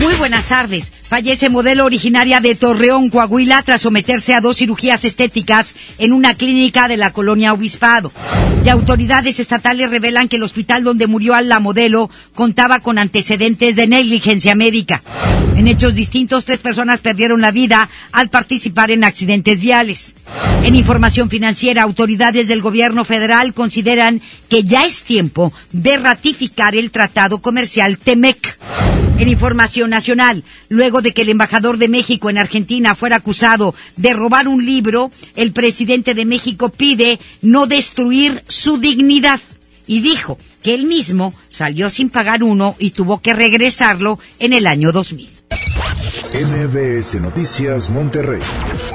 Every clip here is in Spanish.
Muy buenas tardes. Fallece modelo originaria de Torreón, Coahuila, tras someterse a dos cirugías estéticas en una clínica de la colonia Obispado. Y autoridades estatales revelan que el hospital donde murió la modelo contaba con antecedentes de negligencia médica. En hechos distintos, tres personas perdieron la vida al participar en accidentes viales. En información financiera, autoridades del gobierno federal consideran que ya es tiempo de ratificar el tratado comercial TEMEC. En información nacional, luego de que el embajador de México en Argentina fuera acusado de robar un libro, el presidente de México pide no destruir su dignidad y dijo que él mismo salió sin pagar uno y tuvo que regresarlo en el año 2000. MBS Noticias Monterrey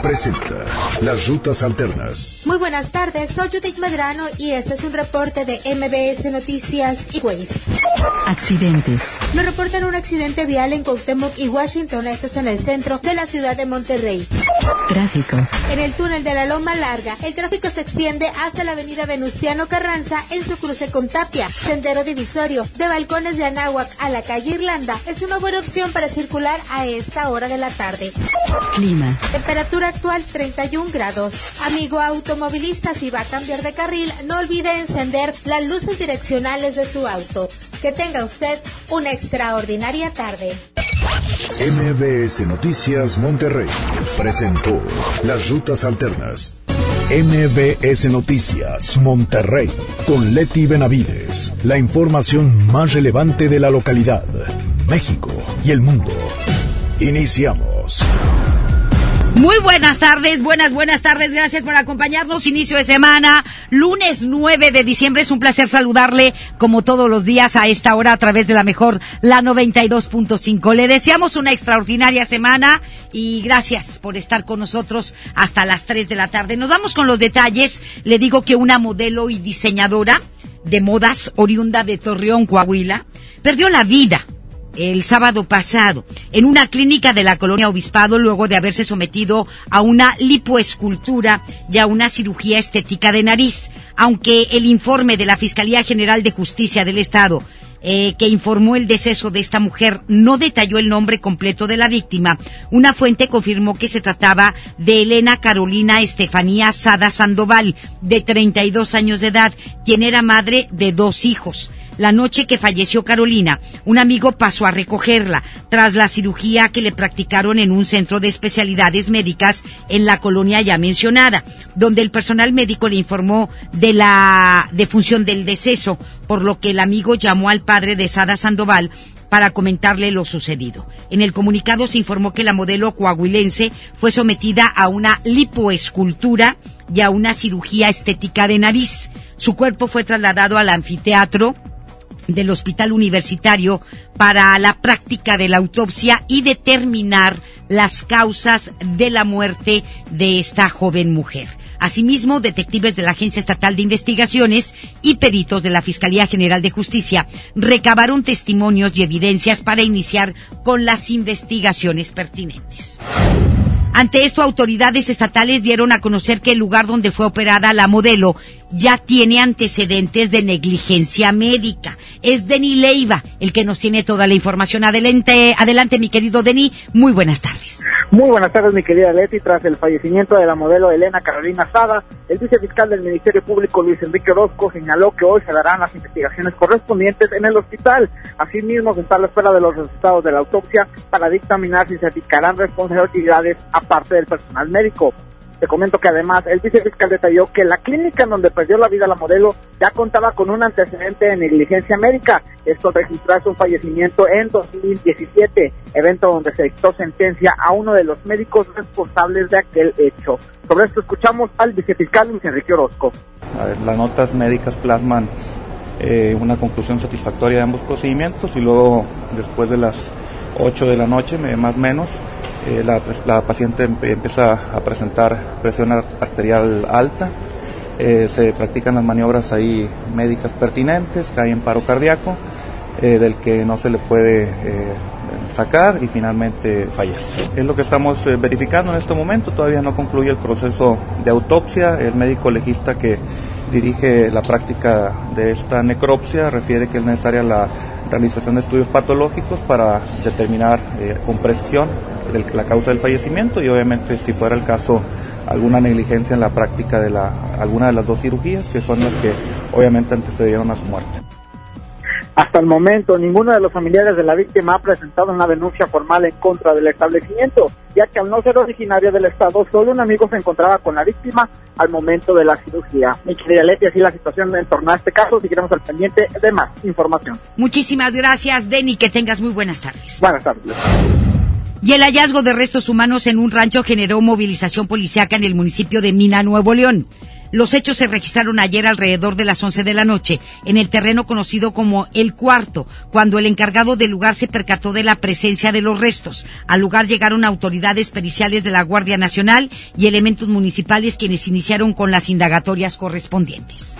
presenta Las Rutas Alternas. Muy buenas tardes, soy Judith Medrano y este es un reporte de MBS Noticias y Waze. Accidentes. Me reportan un accidente vial en Cuauhtémoc y Washington, esto es en el centro de la ciudad de Monterrey. Tráfico. En el túnel de la Loma Larga, el tráfico se extiende hasta la avenida Venustiano Carranza en su cruce con Tapia. Sendero divisorio de Balcones de Anáhuac a la calle Irlanda es una buena opción para circular a esta hora de la tarde. Clima. Temperatura actual 31 grados. Amigo automovilista, si va a cambiar de carril, no olvide encender las luces direccionales de su auto. Que tenga usted una extraordinaria tarde. MBS Noticias Monterrey presentó Las Rutas Alternas. MBS Noticias Monterrey con Leti Benavides. La información más relevante de la localidad, México y el mundo. Iniciamos. Muy buenas tardes, buenas, buenas tardes. Gracias por acompañarnos. Inicio de semana, lunes 9 de diciembre. Es un placer saludarle como todos los días a esta hora a través de la mejor, la 92.5. Le deseamos una extraordinaria semana y gracias por estar con nosotros hasta las 3 de la tarde. Nos vamos con los detalles. Le digo que una modelo y diseñadora de modas oriunda de Torreón, Coahuila, perdió la vida el sábado pasado en una clínica de la colonia Obispado luego de haberse sometido a una lipoescultura y a una cirugía estética de nariz. Aunque el informe de la Fiscalía General de Justicia del Estado eh, que informó el deceso de esta mujer no detalló el nombre completo de la víctima. Una fuente confirmó que se trataba de Elena Carolina Estefanía Sada Sandoval, de 32 años de edad, quien era madre de dos hijos. La noche que falleció Carolina, un amigo pasó a recogerla tras la cirugía que le practicaron en un centro de especialidades médicas en la colonia ya mencionada, donde el personal médico le informó de la defunción del deceso, por lo que el amigo llamó al padre de Sada Sandoval para comentarle lo sucedido. En el comunicado se informó que la modelo coahuilense fue sometida a una lipoescultura y a una cirugía estética de nariz. Su cuerpo fue trasladado al anfiteatro del Hospital Universitario para la práctica de la autopsia y determinar las causas de la muerte de esta joven mujer. Asimismo, detectives de la Agencia Estatal de Investigaciones y peritos de la Fiscalía General de Justicia recabaron testimonios y evidencias para iniciar con las investigaciones pertinentes. Ante esto, autoridades estatales dieron a conocer que el lugar donde fue operada la modelo ya tiene antecedentes de negligencia médica. Es Denis Leiva el que nos tiene toda la información. Adelante, adelante mi querido Denis. Muy buenas tardes. Muy buenas tardes, mi querida Leti. Tras el fallecimiento de la modelo Elena Carolina Sada, el vicefiscal del Ministerio Público, Luis Enrique Orozco, señaló que hoy se darán las investigaciones correspondientes en el hospital. Asimismo, se está a la espera de los resultados de la autopsia para dictaminar si se aplicarán responsabilidades aparte del personal médico. Te comento que además el vicefiscal detalló que la clínica en donde perdió la vida la modelo ya contaba con un antecedente de negligencia médica. Esto registrarse un fallecimiento en 2017, evento donde se dictó sentencia a uno de los médicos responsables de aquel hecho. Sobre esto escuchamos al vicefiscal Luis Enrique Orozco. A ver, las notas médicas plasman eh, una conclusión satisfactoria de ambos procedimientos y luego después de las 8 de la noche, más o menos, eh, la, la, paciente empieza a presentar presión arterial alta, eh, se practican las maniobras ahí médicas pertinentes, cae en paro cardíaco, eh, del que no se le puede sacar y finalmente fallece. Es lo que estamos verificando en este momento, todavía no concluye el proceso de autopsia, el médico legista que dirige la práctica de esta necropsia refiere que es necesaria la realización de estudios patológicos para determinar con precisión la causa del fallecimiento y obviamente si fuera el caso alguna negligencia en la práctica de la, alguna de las dos cirugías que son las que obviamente antecedieron a su muerte. Hasta el momento, ninguno de los familiares de la víctima ha presentado una denuncia formal en contra del establecimiento, ya que al no ser originario del Estado, solo un amigo se encontraba con la víctima al momento de la cirugía. Mi querida Leti, así la situación en torno a este caso, seguiremos al pendiente de más información. Muchísimas gracias, Denny, que tengas muy buenas tardes. Buenas tardes. Y el hallazgo de restos humanos en un rancho generó movilización policiaca en el municipio de Mina, Nuevo León. Los hechos se registraron ayer alrededor de las 11 de la noche en el terreno conocido como El Cuarto, cuando el encargado del lugar se percató de la presencia de los restos. Al lugar llegaron autoridades periciales de la Guardia Nacional y elementos municipales quienes iniciaron con las indagatorias correspondientes.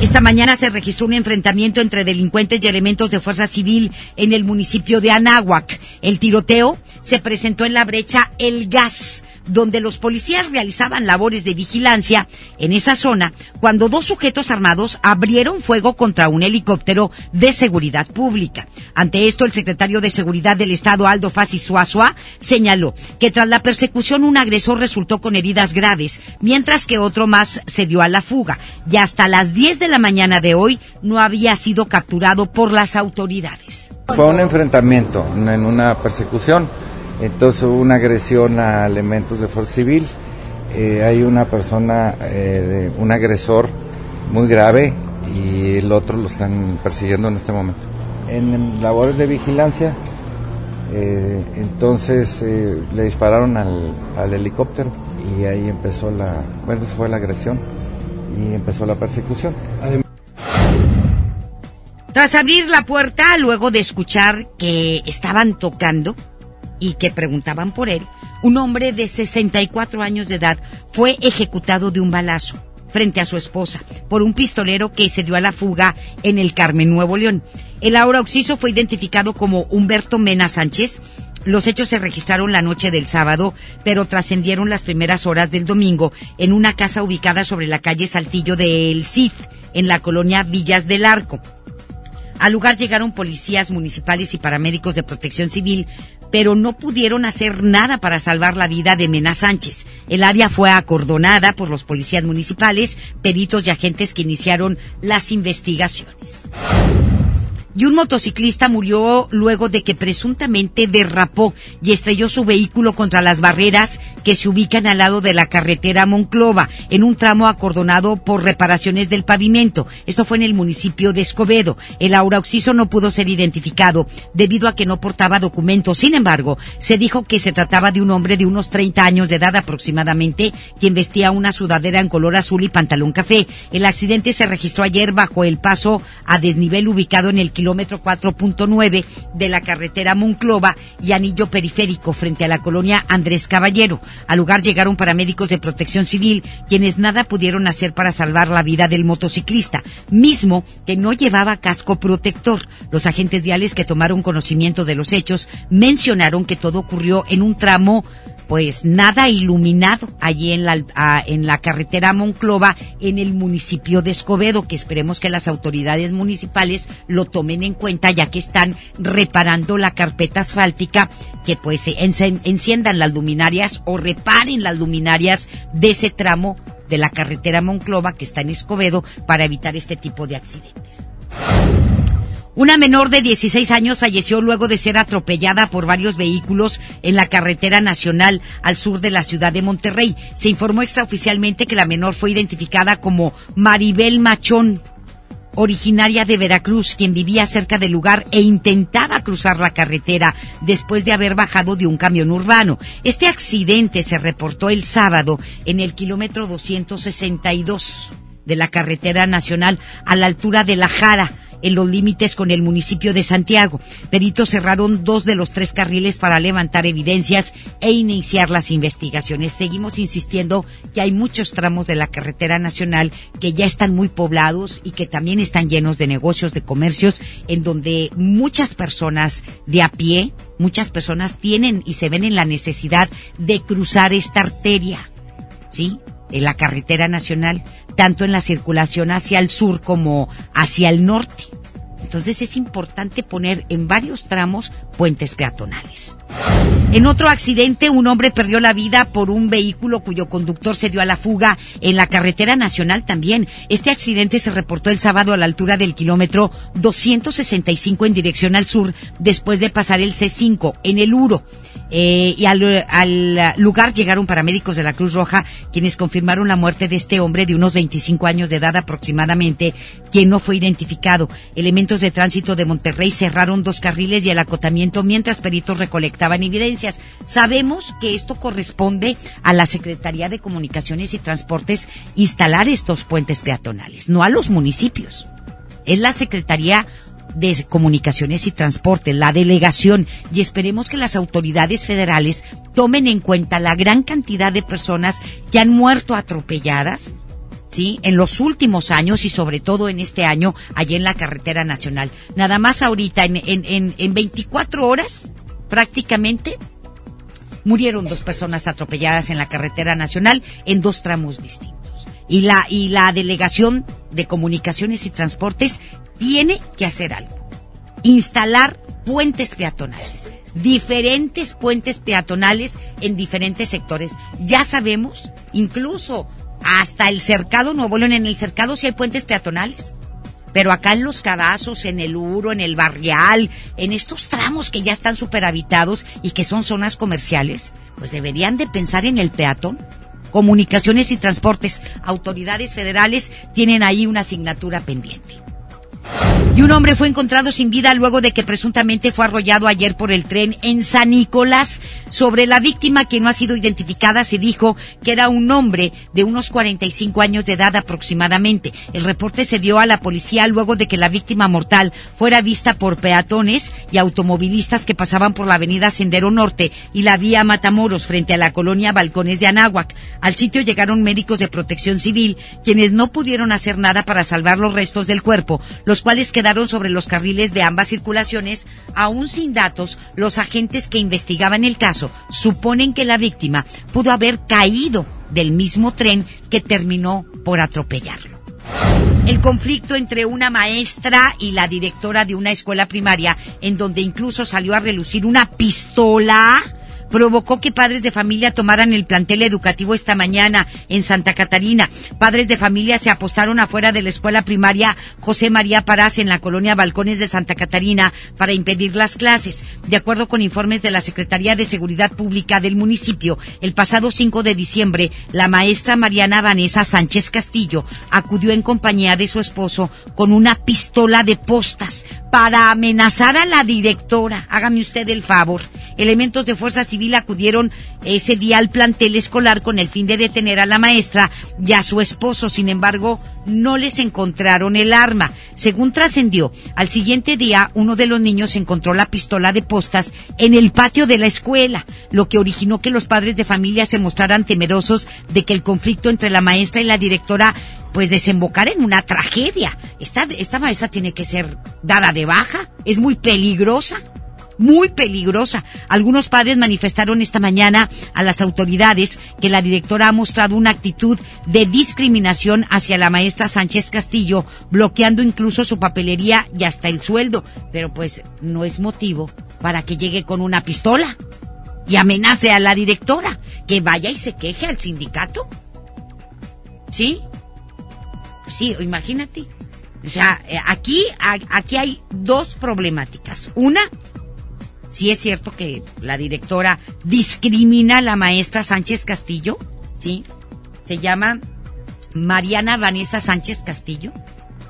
Esta mañana se registró un enfrentamiento entre delincuentes y elementos de fuerza civil en el municipio de Anáhuac. El tiroteo se presentó en la brecha El Gas donde los policías realizaban labores de vigilancia en esa zona cuando dos sujetos armados abrieron fuego contra un helicóptero de seguridad pública. Ante esto, el secretario de Seguridad del Estado, Aldo Fassi Suazua, señaló que tras la persecución un agresor resultó con heridas graves, mientras que otro más se dio a la fuga. Y hasta las 10 de la mañana de hoy no había sido capturado por las autoridades. Fue un enfrentamiento en una persecución entonces hubo una agresión a elementos de fuerza civil. Eh, hay una persona, eh, de, un agresor muy grave y el otro lo están persiguiendo en este momento. En labores de vigilancia, eh, entonces le dispararon al, al, helicóptero y ahí empezó la, bueno, fue la agresión y empezó la persecución. Tras abrir la puerta, luego de escuchar que estaban tocando, y que preguntaban por él, un hombre de 64 años de edad fue ejecutado de un balazo frente a su esposa por un pistolero que se dio a la fuga en el Carmen Nuevo León. El ahora occiso fue identificado como Humberto Mena Sánchez. Los hechos se registraron la noche del sábado, pero trascendieron las primeras horas del domingo en una casa ubicada sobre la calle Saltillo del Cid, en la colonia Villas del Arco. Al lugar llegaron policías municipales y paramédicos de protección civil pero no pudieron hacer nada para salvar la vida de Mena Sánchez. El área fue acordonada por los policías municipales, peritos y agentes que iniciaron las investigaciones y un motociclista murió luego de que presuntamente derrapó y estrelló su vehículo contra las barreras que se ubican al lado de la carretera Monclova, en un tramo acordonado por reparaciones del pavimento. Esto fue en el municipio de Escobedo. El aurauxiso no pudo ser identificado debido a que no portaba documentos. Sin embargo, se dijo que se trataba de un hombre de unos 30 años de edad aproximadamente, quien vestía una sudadera en color azul y pantalón café. El accidente se registró ayer bajo el paso a desnivel ubicado en el kilómetro 4.9 de la carretera Monclova y anillo periférico frente a la colonia Andrés Caballero. Al lugar llegaron paramédicos de protección civil, quienes nada pudieron hacer para salvar la vida del motociclista, mismo que no llevaba casco protector. Los agentes viales que tomaron conocimiento de los hechos mencionaron que todo ocurrió en un tramo pues nada iluminado allí en la, en la carretera Monclova, en el municipio de Escobedo, que esperemos que las autoridades municipales lo tomen en cuenta ya que están reparando la carpeta asfáltica, que pues enciendan las luminarias o reparen las luminarias de ese tramo de la carretera Monclova que está en Escobedo para evitar este tipo de accidentes. Una menor de 16 años falleció luego de ser atropellada por varios vehículos en la carretera nacional al sur de la ciudad de Monterrey. Se informó extraoficialmente que la menor fue identificada como Maribel Machón, originaria de Veracruz, quien vivía cerca del lugar e intentaba cruzar la carretera después de haber bajado de un camión urbano. Este accidente se reportó el sábado en el kilómetro 262 de la carretera nacional a la altura de La Jara en los límites con el municipio de Santiago. Peritos cerraron dos de los tres carriles para levantar evidencias e iniciar las investigaciones. Seguimos insistiendo que hay muchos tramos de la carretera nacional que ya están muy poblados y que también están llenos de negocios, de comercios, en donde muchas personas de a pie, muchas personas tienen y se ven en la necesidad de cruzar esta arteria. ¿Sí? en la carretera nacional, tanto en la circulación hacia el sur como hacia el norte. Entonces es importante poner en varios tramos puentes peatonales. En otro accidente, un hombre perdió la vida por un vehículo cuyo conductor se dio a la fuga en la carretera nacional también. Este accidente se reportó el sábado a la altura del kilómetro 265 en dirección al sur, después de pasar el C5 en el Uro. Eh, y al, al, lugar llegaron paramédicos de la Cruz Roja, quienes confirmaron la muerte de este hombre de unos 25 años de edad aproximadamente, quien no fue identificado. Elementos de tránsito de Monterrey cerraron dos carriles y el acotamiento mientras peritos recolectaban evidencias. Sabemos que esto corresponde a la Secretaría de Comunicaciones y Transportes instalar estos puentes peatonales, no a los municipios. Es la Secretaría de Comunicaciones y Transporte, la delegación, y esperemos que las autoridades federales tomen en cuenta la gran cantidad de personas que han muerto atropelladas, ¿sí? En los últimos años y sobre todo en este año allá en la carretera nacional. Nada más ahorita, en, en, en, en 24 horas, prácticamente, murieron dos personas atropelladas en la carretera nacional en dos tramos distintos. Y la, y la delegación de comunicaciones y transportes tiene que hacer algo. Instalar puentes peatonales. Diferentes puentes peatonales en diferentes sectores. Ya sabemos, incluso hasta el cercado Nuevo León, en el cercado sí hay puentes peatonales. Pero acá en los cabazos, en el Uro, en el Barrial, en estos tramos que ya están superhabitados y que son zonas comerciales, pues deberían de pensar en el peatón. Comunicaciones y transportes, autoridades federales tienen ahí una asignatura pendiente. Y un hombre fue encontrado sin vida luego de que presuntamente fue arrollado ayer por el tren en San Nicolás. Sobre la víctima que no ha sido identificada se dijo que era un hombre de unos 45 años de edad aproximadamente. El reporte se dio a la policía luego de que la víctima mortal fuera vista por peatones y automovilistas que pasaban por la avenida Sendero Norte y la vía Matamoros frente a la colonia Balcones de Anáhuac. Al sitio llegaron médicos de protección civil quienes no pudieron hacer nada para salvar los restos del cuerpo, cuales quedaron sobre los carriles de ambas circulaciones. Aún sin datos, los agentes que investigaban el caso suponen que la víctima pudo haber caído del mismo tren que terminó por atropellarlo. El conflicto entre una maestra y la directora de una escuela primaria, en donde incluso salió a relucir una pistola, provocó que padres de familia tomaran el plantel educativo esta mañana en Santa Catarina. Padres de familia se apostaron afuera de la escuela primaria José María Parás en la colonia Balcones de Santa Catarina para impedir las clases. De acuerdo con informes de la Secretaría de Seguridad Pública del municipio, el pasado 5 de diciembre, la maestra Mariana Vanessa Sánchez Castillo acudió en compañía de su esposo con una pistola de postas para amenazar a la directora. Hágame usted el favor. Elementos de Fuerza acudieron ese día al plantel escolar con el fin de detener a la maestra y a su esposo. Sin embargo, no les encontraron el arma. Según trascendió, al siguiente día uno de los niños encontró la pistola de postas en el patio de la escuela, lo que originó que los padres de familia se mostraran temerosos de que el conflicto entre la maestra y la directora pues desembocara en una tragedia. Esta, esta maestra tiene que ser dada de baja, es muy peligrosa muy peligrosa. Algunos padres manifestaron esta mañana a las autoridades que la directora ha mostrado una actitud de discriminación hacia la maestra Sánchez Castillo, bloqueando incluso su papelería y hasta el sueldo. Pero pues no es motivo para que llegue con una pistola y amenace a la directora que vaya y se queje al sindicato. ¿Sí? Sí, imagínate. O sea, eh, aquí, aquí hay dos problemáticas. Una, si es cierto que la directora discrimina a la maestra Sánchez Castillo, ¿sí? Se llama Mariana Vanessa Sánchez Castillo.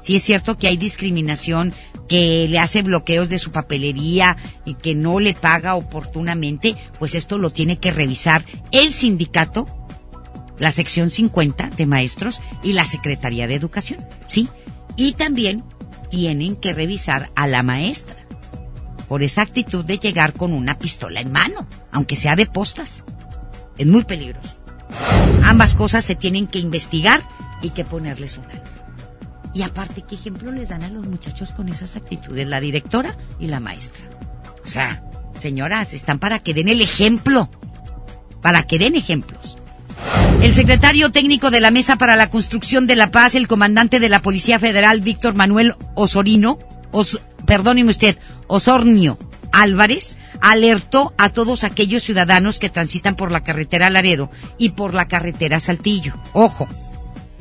Si es cierto que hay discriminación, que le hace bloqueos de su papelería y que no le paga oportunamente, pues esto lo tiene que revisar el sindicato, la sección 50 de maestros y la Secretaría de Educación, ¿sí? Y también tienen que revisar a la maestra por esa actitud de llegar con una pistola en mano, aunque sea de postas. Es muy peligroso. Ambas cosas se tienen que investigar y que ponerles un alto. Y aparte, ¿qué ejemplo les dan a los muchachos con esas actitudes? La directora y la maestra. O sea, señoras, están para que den el ejemplo. Para que den ejemplos. El secretario técnico de la Mesa para la Construcción de la Paz, el comandante de la Policía Federal, Víctor Manuel Osorino, Os, perdóneme usted, Osornio Álvarez, alertó a todos aquellos ciudadanos que transitan por la carretera Laredo y por la carretera Saltillo. Ojo,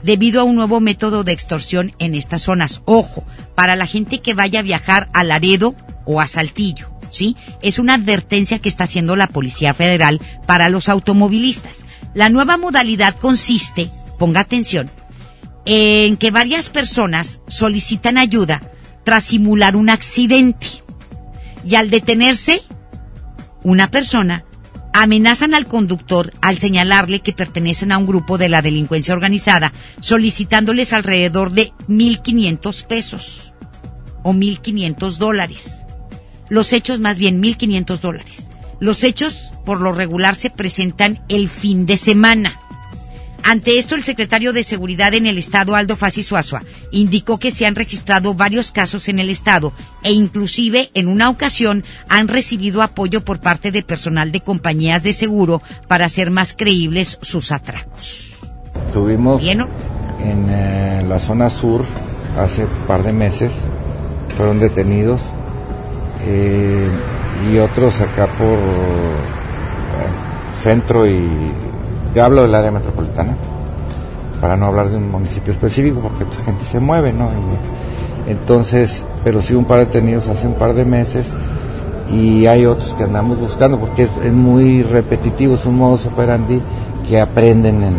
debido a un nuevo método de extorsión en estas zonas. Ojo, para la gente que vaya a viajar a Laredo o a Saltillo, ¿sí? Es una advertencia que está haciendo la Policía Federal para los automovilistas. La nueva modalidad consiste, ponga atención, en que varias personas solicitan ayuda tras simular un accidente. Y al detenerse, una persona amenazan al conductor al señalarle que pertenecen a un grupo de la delincuencia organizada, solicitándoles alrededor de 1.500 pesos o 1.500 dólares. Los hechos, más bien 1.500 dólares. Los hechos, por lo regular, se presentan el fin de semana. Ante esto, el secretario de Seguridad en el Estado, Aldo Fassi Suazua, indicó que se han registrado varios casos en el Estado e inclusive en una ocasión han recibido apoyo por parte de personal de compañías de seguro para hacer más creíbles sus atracos. Tuvimos en eh, la zona sur hace un par de meses, fueron detenidos eh, y otros acá por eh, centro y yo hablo del área metropolitana, para no hablar de un municipio específico, porque mucha gente se mueve, ¿no? entonces, pero sí un par de detenidos hace un par de meses y hay otros que andamos buscando porque es, muy repetitivo, es un modus operandi que aprenden en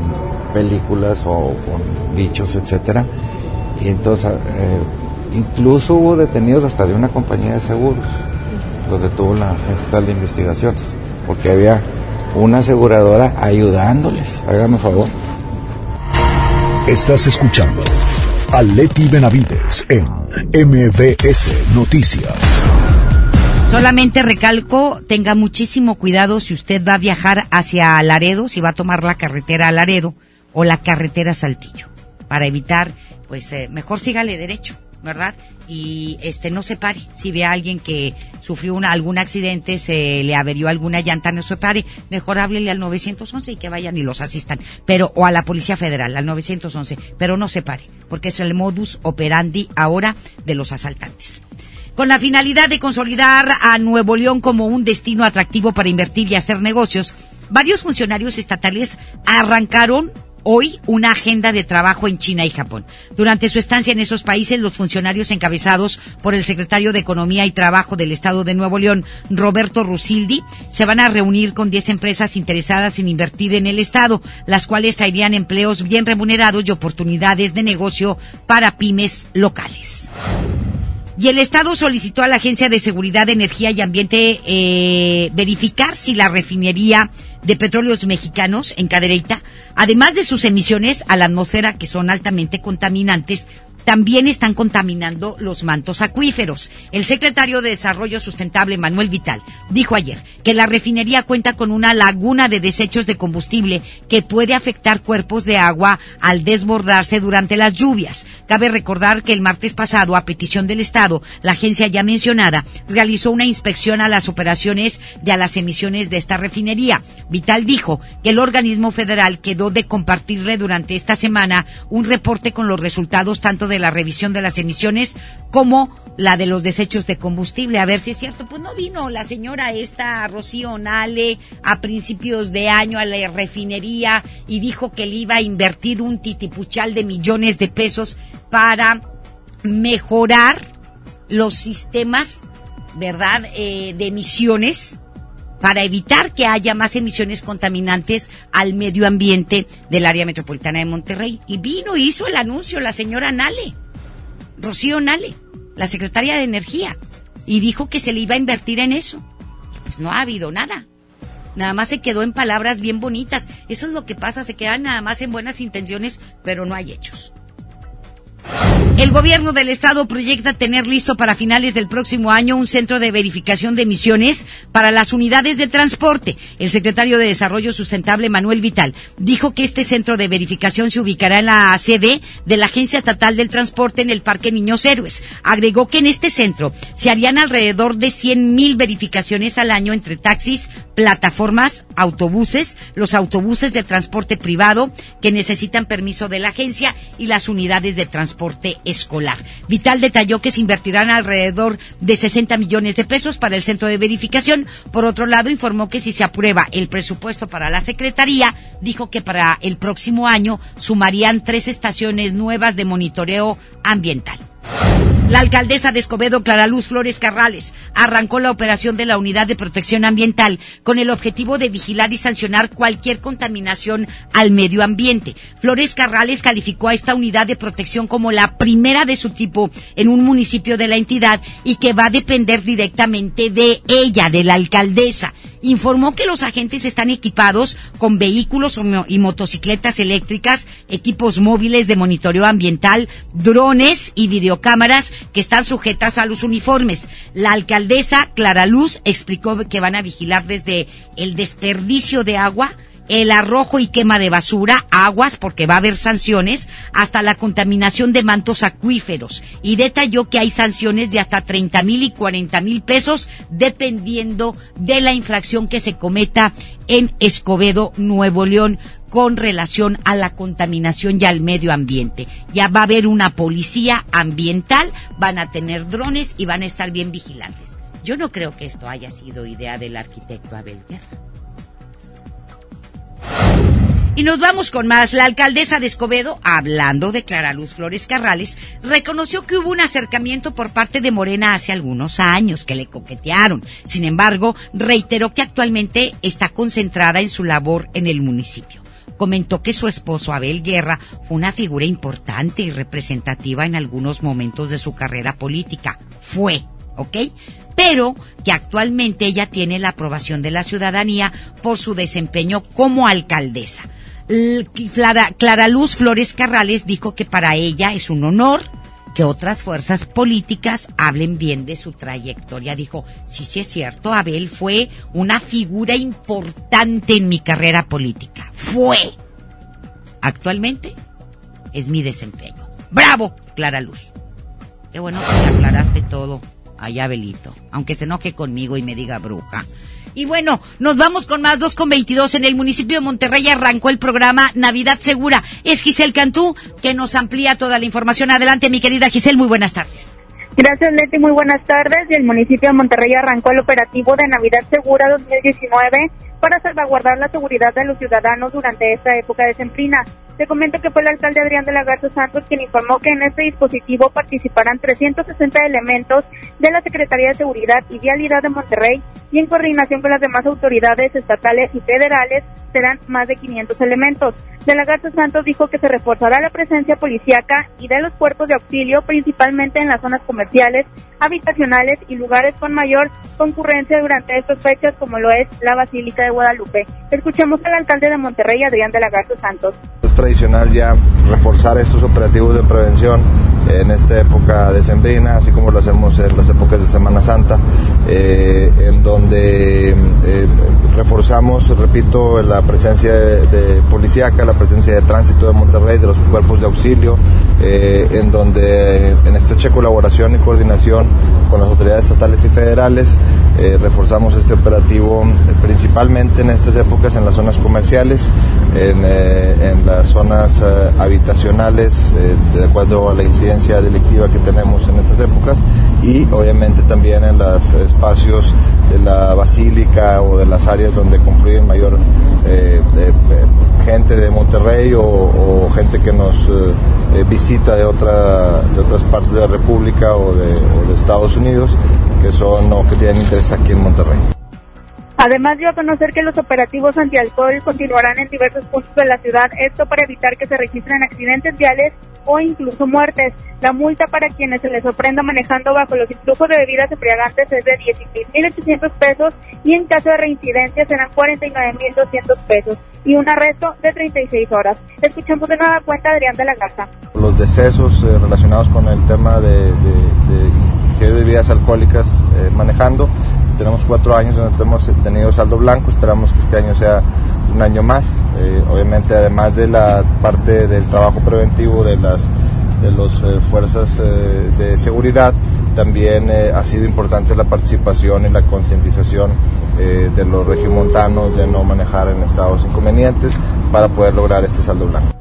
películas o con dichos, etcétera. Y entonces, eh, incluso hubo detenidos hasta de una compañía de seguros, los detuvo la Agencia de Investigaciones, porque había una aseguradora ayudándoles. Háganme favor. Estás escuchando a Leti Benavides en MBS Noticias. Solamente recalco, tenga muchísimo cuidado si usted va a viajar hacia Laredo, si va a tomar la carretera a Laredo o la carretera Saltillo, para evitar, pues eh, mejor sígale derecho, ¿verdad? Y este no se pare. Si ve a alguien que sufrió una, algún accidente, se le averió alguna llanta, no se pare, mejor háblele al 911 y que vayan y los asistan. Pero, o a la Policía Federal, al 911, pero no se pare, porque es el modus operandi ahora de los asaltantes. Con la finalidad de consolidar a Nuevo León como un destino atractivo para invertir y hacer negocios, varios funcionarios estatales arrancaron hoy una agenda de trabajo en China y Japón. Durante su estancia en esos países, los funcionarios encabezados por el secretario de Economía y Trabajo del Estado de Nuevo León, Roberto Rusildi, se van a reunir con 10 empresas interesadas en invertir en el Estado, las cuales traerían empleos bien remunerados y oportunidades de negocio para pymes locales. Y el Estado solicitó a la Agencia de Seguridad de Energía y Ambiente eh, verificar si la refinería de petróleos mexicanos en Cadereyta, además de sus emisiones a la atmósfera que son altamente contaminantes, también están contaminando los mantos acuíferos. El secretario de Desarrollo Sustentable, Manuel Vital, dijo ayer que la refinería cuenta con una laguna de desechos de combustible que puede afectar cuerpos de agua al desbordarse durante las lluvias. Cabe recordar que el martes pasado, a petición del Estado, la agencia ya mencionada realizó una inspección a las operaciones y a las emisiones de esta refinería. Vital dijo que el organismo federal quedó de compartirle durante esta semana un reporte con los resultados tanto de de la revisión de las emisiones como la de los desechos de combustible. A ver si es cierto. Pues no vino la señora esta, Rocío Nale, a principios de año a la refinería y dijo que le iba a invertir un titipuchal de millones de pesos para mejorar los sistemas, ¿verdad?, eh, de emisiones para evitar que haya más emisiones contaminantes al medio ambiente del área metropolitana de Monterrey. Y vino, hizo el anuncio la señora Nale, Rocío Nale, la secretaria de Energía, y dijo que se le iba a invertir en eso. Pues no ha habido nada. Nada más se quedó en palabras bien bonitas. Eso es lo que pasa, se quedan nada más en buenas intenciones, pero no hay hechos. El gobierno del estado proyecta tener listo para finales del próximo año un centro de verificación de emisiones para las unidades de transporte. El secretario de Desarrollo Sustentable, Manuel Vital, dijo que este centro de verificación se ubicará en la sede de la Agencia Estatal del Transporte en el Parque Niños Héroes. Agregó que en este centro se harían alrededor de 100 mil verificaciones al año entre taxis, plataformas, autobuses, los autobuses de transporte privado que necesitan permiso de la agencia y las unidades de transporte escolar. Vital detalló que se invertirán alrededor de 60 millones de pesos para el centro de verificación. Por otro lado, informó que si se aprueba el presupuesto para la Secretaría, dijo que para el próximo año sumarían tres estaciones nuevas de monitoreo ambiental. La alcaldesa de Escobedo, Clara Luz Flores Carrales, arrancó la operación de la Unidad de Protección Ambiental con el objetivo de vigilar y sancionar cualquier contaminación al medio ambiente. Flores Carrales calificó a esta unidad de protección como la primera de su tipo en un municipio de la entidad y que va a depender directamente de ella, de la alcaldesa informó que los agentes están equipados con vehículos y motocicletas eléctricas, equipos móviles de monitoreo ambiental, drones y videocámaras que están sujetas a los uniformes. La alcaldesa Clara Luz explicó que van a vigilar desde el desperdicio de agua, el arrojo y quema de basura, aguas, porque va a haber sanciones, hasta la contaminación de mantos acuíferos. Y detalló que hay sanciones de hasta 30 mil y 40 mil pesos, dependiendo de la infracción que se cometa en Escobedo, Nuevo León con relación a la contaminación y al medio ambiente. Ya va a haber una policía ambiental, van a tener drones y van a estar bien vigilantes. Yo no creo que esto haya sido idea del arquitecto Abel Guerra. Y nos vamos con más. La alcaldesa de Escobedo, hablando de Clara Luz Flores Carrales, reconoció que hubo un acercamiento por parte de Morena hace algunos años, que le coquetearon. Sin embargo, reiteró que actualmente está concentrada en su labor en el municipio. Comentó que su esposo Abel Guerra fue una figura importante y representativa en algunos momentos de su carrera política. Fue, ¿ok? Pero que actualmente ella tiene la aprobación de la ciudadanía por su desempeño como alcaldesa. Clara, Luz Flores Carrales dijo que para ella es un honor que otras fuerzas políticas hablen bien de su trayectoria. Dijo, sí, sí es cierto, Abel fue una figura importante en mi carrera política. Fue. Actualmente es mi desempeño. ¡Bravo, Clara Luz! Qué bueno que aclaraste todo allá Abelito, aunque se enoje conmigo y me diga bruja. Y bueno, nos vamos con más 2 con 22 en el municipio de Monterrey arrancó el programa Navidad Segura. Es Giselle Cantú que nos amplía toda la información. Adelante, mi querida Giselle, muy buenas tardes. Gracias, Leti. Muy buenas tardes. Y el municipio de Monterrey arrancó el operativo de Navidad Segura 2019 para salvaguardar la seguridad de los ciudadanos durante esta época de semprina. Te comento que fue el alcalde Adrián de la Garza Santos quien informó que en este dispositivo participarán 360 elementos de la Secretaría de Seguridad y Vialidad de Monterrey y en coordinación con las demás autoridades estatales y federales serán más de 500 elementos. De la Garza Santos dijo que se reforzará la presencia policíaca y de los cuerpos de auxilio principalmente en las zonas comerciales, habitacionales y lugares con mayor concurrencia durante estas fechas como lo es la Basílica de Guadalupe. Escuchemos al alcalde de Monterrey, Adrián de la Garza Santos tradicional ya reforzar estos operativos de prevención en esta época de sembrina, así como lo hacemos en las épocas de Semana Santa, eh, en donde eh, reforzamos, repito, la presencia de, de, policíaca, la presencia de tránsito de Monterrey, de los cuerpos de auxilio, eh, en donde en estrecha colaboración y coordinación con las autoridades estatales y federales reforzamos este operativo principalmente en estas épocas en las zonas comerciales, en, en las zonas habitacionales, de acuerdo a la incidencia delictiva que tenemos en estas épocas y obviamente también en los espacios de la basílica o de las áreas donde confluyen mayor eh, gente de Monterrey o, gente que nos eh, eh, visita de, otra, de otras partes de la República o de, o de Estados Unidos que son o que tienen interés aquí en Monterrey. Además dio a conocer que los operativos antialcohol continuarán en diversos puntos de la ciudad, esto para evitar que se registren accidentes viales o incluso muertes. La multa para quienes se les sorprenda manejando bajo los influjos de bebidas embriagantes es de 16.800 pesos y en caso de reincidencia serán 49.200 pesos y un arresto de 36 horas. Escuchamos de nueva cuenta Adrián de la Garza. Los decesos eh, relacionados con el tema de bebidas alcohólicas eh, manejando tenemos cuatro años donde hemos tenido saldo blanco, esperamos que este año sea un año más. Eh, obviamente, además de la parte del trabajo preventivo de las de las eh, fuerzas eh, de seguridad, también ha sido importante la participación y la concientización de los regiomontanos de no manejar en estados inconvenientes para poder lograr este saldo blanco.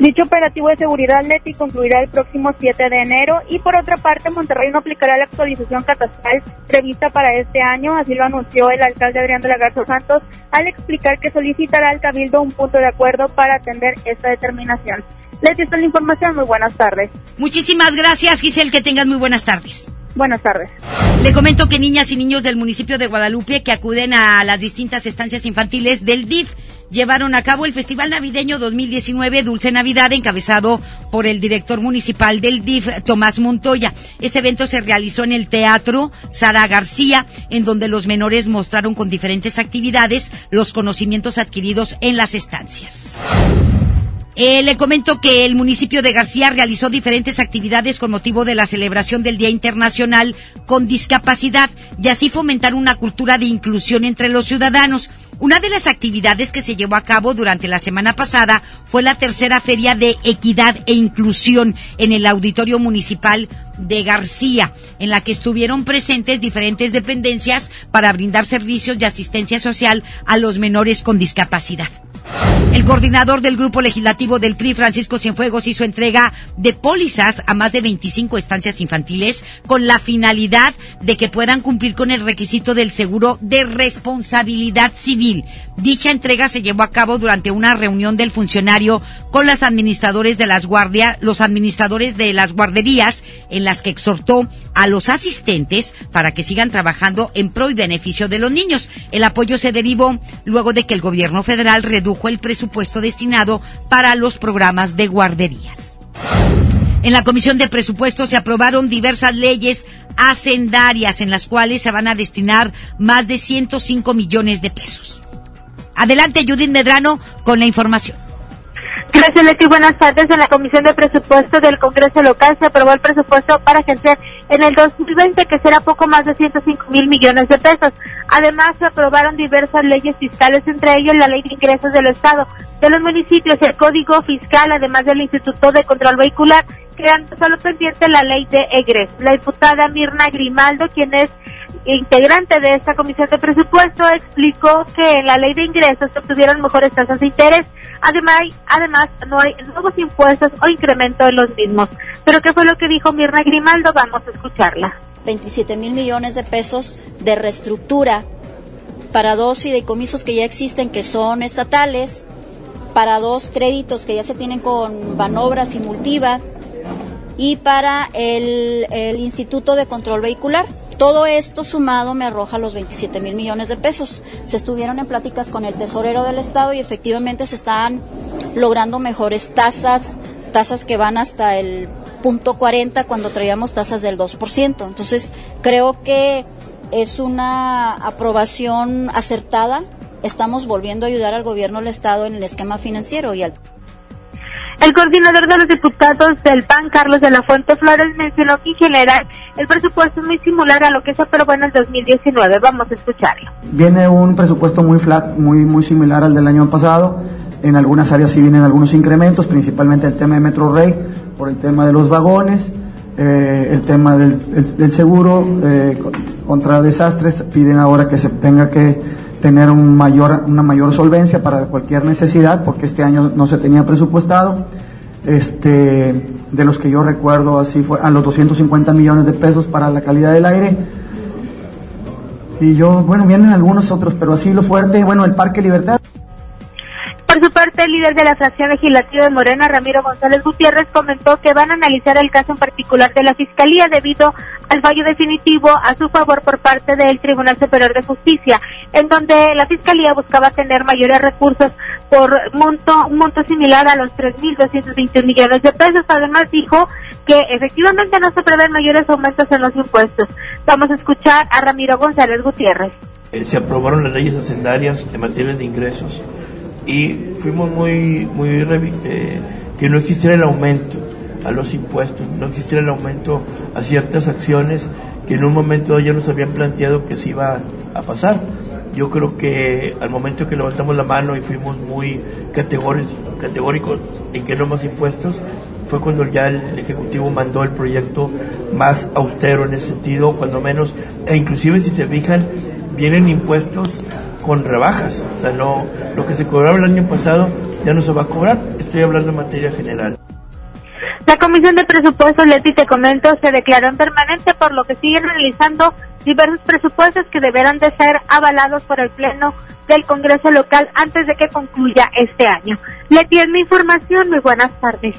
Dicho operativo de seguridad Leti concluirá el próximo 7 de enero y por otra parte Monterrey no aplicará la actualización catastral prevista para este año, así lo anunció el alcalde Adrián de la Garza Santos al explicar que solicitará al Cabildo un punto de acuerdo para atender esta determinación. Leti, esta es la información, muy buenas tardes. Muchísimas gracias Giselle, que tengas muy buenas tardes. Buenas tardes. Le comento que niñas y niños del municipio de Guadalupe que acuden a las distintas estancias infantiles del DIF llevaron a cabo el Festival Navideño 2019 Dulce Navidad encabezado por el director municipal del DIF, Tomás Montoya. Este evento se realizó en el Teatro Sara García, en donde los menores mostraron con diferentes actividades los conocimientos adquiridos en las estancias. Eh, le comento que el municipio de García realizó diferentes actividades con motivo de la celebración del Día Internacional con Discapacidad y así fomentar una cultura de inclusión entre los ciudadanos. Una de las actividades que se llevó a cabo durante la semana pasada fue la tercera feria de equidad e inclusión en el auditorio municipal de García, en la que estuvieron presentes diferentes dependencias para brindar servicios de asistencia social a los menores con discapacidad. El coordinador del grupo legislativo del PRI, Francisco Cienfuegos, hizo entrega de pólizas a más de 25 estancias infantiles con la finalidad de que puedan cumplir con el requisito del seguro de responsabilidad civil. Dicha entrega se llevó a cabo durante una reunión del funcionario con los administradores de las guardias, los administradores de las guarderías, en las que exhortó a los asistentes para que sigan trabajando en pro y beneficio de los niños. El apoyo se derivó luego de que el gobierno federal redujo el presupuesto destinado para los programas de guarderías. En la Comisión de Presupuestos se aprobaron diversas leyes hacendarias en las cuales se van a destinar más de 105 millones de pesos. Adelante, Judith Medrano, con la información. Gracias, Leti. Buenas tardes. En la Comisión de Presupuesto del Congreso Local se aprobó el presupuesto para ejercer en el 2020, que será poco más de 105 mil millones de pesos. Además, se aprobaron diversas leyes fiscales, entre ellas la Ley de Ingresos del Estado, de los municipios, el Código Fiscal, además del Instituto de Control Vehicular, quedando solo pendiente la Ley de EGRES. La diputada Mirna Grimaldo, quien es integrante de esta comisión de presupuesto explicó que en la ley de ingresos se obtuvieron mejores tasas de interés. Además, además no hay nuevos impuestos o incremento en los mismos. Pero ¿qué fue lo que dijo Mirna Grimaldo? Vamos a escucharla. 27 mil millones de pesos de reestructura para dos fideicomisos que ya existen que son estatales, para dos créditos que ya se tienen con Banobras y Multiva y para el Instituto de Control Vehicular. Todo esto sumado me arroja los 27 mil millones de pesos. Se estuvieron en pláticas con el tesorero del Estado y efectivamente se están logrando mejores tasas, tasas que van hasta el punto 40 cuando traíamos tasas del 2%. Entonces, creo que es una aprobación acertada. Estamos volviendo a ayudar al gobierno del Estado en el esquema financiero y al el coordinador de los diputados del PAN, Carlos de la Fuente Flores, mencionó que en general el presupuesto es muy similar a lo que se aprobó en el 2019. Vamos a escucharlo. Viene un presupuesto muy flat, muy, muy similar al del año pasado. En algunas áreas sí vienen algunos incrementos, principalmente el tema de Metro Rey, por el tema de los vagones, eh, el tema del, el, del seguro eh, contra desastres. Piden ahora que se tenga que tener un mayor, una mayor solvencia para cualquier necesidad, porque este año no se tenía presupuestado. Este, de los que yo recuerdo, así fue, a los 250 millones de pesos para la calidad del aire. Y yo, bueno, vienen algunos otros, pero así lo fuerte, bueno, el Parque Libertad. Por su parte, el líder de la fracción legislativa de Morena, Ramiro González Gutiérrez, comentó que van a analizar el caso en particular de la Fiscalía debido al fallo definitivo a su favor por parte del Tribunal Superior de Justicia, en donde la Fiscalía buscaba tener mayores recursos por monto, un monto similar a los 3.221 millones de pesos. Además, dijo que efectivamente no se prevén mayores aumentos en los impuestos. Vamos a escuchar a Ramiro González Gutiérrez. Eh, se aprobaron las leyes hacendarias en materia de ingresos y fuimos muy, muy eh, que no existiera el aumento a los impuestos, no existiera el aumento a ciertas acciones que en un momento ya nos habían planteado que se iba a pasar. Yo creo que al momento que levantamos la mano y fuimos muy categóricos, en que no más impuestos, fue cuando ya el Ejecutivo mandó el proyecto más austero en ese sentido, cuando menos, e inclusive si se fijan, vienen impuestos con rebajas. O sea, no, lo que se cobraba el año pasado ya no se va a cobrar. Estoy hablando en materia general. La Comisión de Presupuestos, Leti, te comento, se declaró en permanente, por lo que siguen realizando diversos presupuestos que deberán de ser avalados por el Pleno del Congreso local antes de que concluya este año. Leti, es mi información. Muy buenas tardes.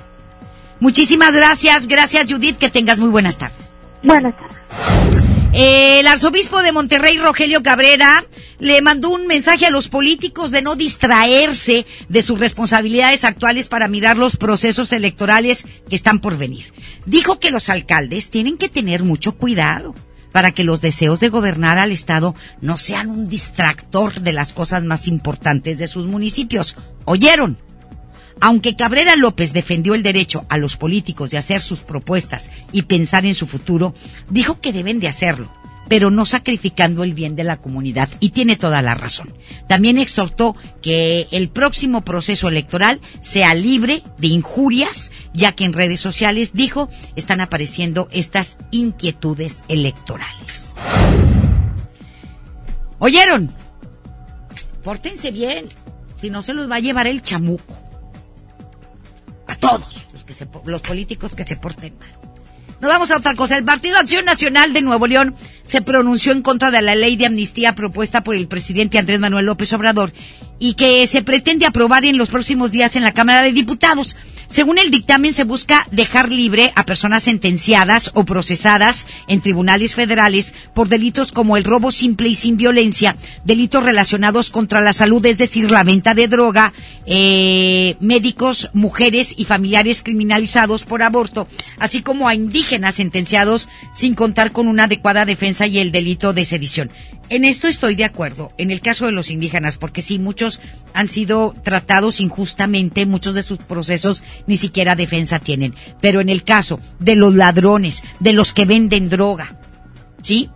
Muchísimas gracias. Gracias, Judith. Que tengas muy buenas tardes. Buenas tardes. El arzobispo de Monterrey, Rogelio Cabrera, le mandó un mensaje a los políticos de no distraerse de sus responsabilidades actuales para mirar los procesos electorales que están por venir. Dijo que los alcaldes tienen que tener mucho cuidado para que los deseos de gobernar al Estado no sean un distractor de las cosas más importantes de sus municipios. ¿Oyeron? Aunque Cabrera López defendió el derecho a los políticos de hacer sus propuestas y pensar en su futuro, dijo que deben de hacerlo, pero no sacrificando el bien de la comunidad, y tiene toda la razón. También exhortó que el próximo proceso electoral sea libre de injurias, ya que en redes sociales, dijo, están apareciendo estas inquietudes electorales. ¿Oyeron? Pórtense bien, si no se los va a llevar el chamuco todos los, que se, los políticos que se porten mal. Nos vamos a otra cosa. El Partido Acción Nacional de Nuevo León se pronunció en contra de la ley de amnistía propuesta por el presidente Andrés Manuel López Obrador y que se pretende aprobar en los próximos días en la Cámara de Diputados. Según el dictamen, se busca dejar libre a personas sentenciadas o procesadas en tribunales federales por delitos como el robo simple y sin violencia, delitos relacionados contra la salud, es decir, la venta de droga, eh, médicos, mujeres y familiares criminalizados por aborto, así como a indígenas sentenciados sin contar con una adecuada defensa y el delito de sedición. En esto estoy de acuerdo, en el caso de los indígenas, porque sí, muchos han sido tratados injustamente, muchos de sus procesos ni siquiera defensa tienen. Pero en el caso de los ladrones, de los que venden droga, ¿sí?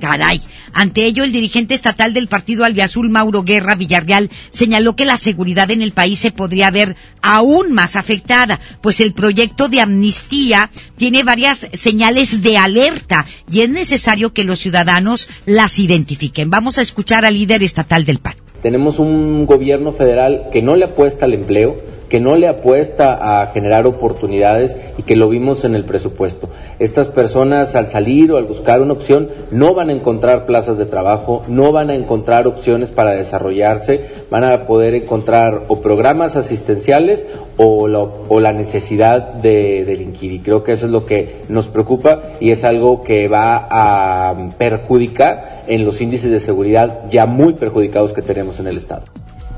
Caray. Ante ello, el dirigente estatal del partido Albiazul, Mauro Guerra Villarreal, señaló que la seguridad en el país se podría ver aún más afectada, pues el proyecto de amnistía tiene varias señales de alerta y es necesario que los ciudadanos las identifiquen. Vamos a escuchar al líder estatal del PAN. Tenemos un gobierno federal que no le apuesta al empleo, que no le apuesta a generar oportunidades y que lo vimos en el presupuesto. Estas personas al salir o al buscar una opción no van a encontrar plazas de trabajo, no van a encontrar opciones para desarrollarse, van a poder encontrar o programas asistenciales o la, o la necesidad de delinquir. Y creo que eso es lo que nos preocupa y es algo que va a perjudicar en los índices de seguridad ya muy perjudicados que tenemos en el Estado.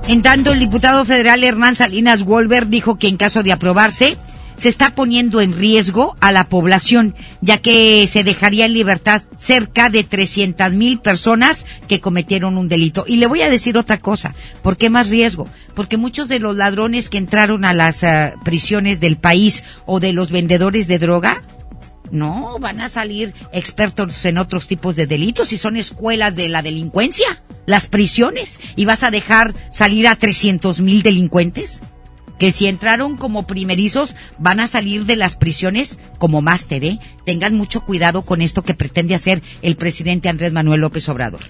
En tanto, el diputado federal Hernán Salinas Wolver dijo que en caso de aprobarse, se está poniendo en riesgo a la población, ya que se dejaría en libertad cerca de 300 mil personas que cometieron un delito. Y le voy a decir otra cosa, ¿por qué más riesgo? Porque muchos de los ladrones que entraron a las uh, prisiones del país o de los vendedores de droga, no, van a salir expertos en otros tipos de delitos y son escuelas de la delincuencia, las prisiones, y vas a dejar salir a 300 mil delincuentes que si entraron como primerizos van a salir de las prisiones como máster, ¿eh? Tengan mucho cuidado con esto que pretende hacer el presidente Andrés Manuel López Obrador.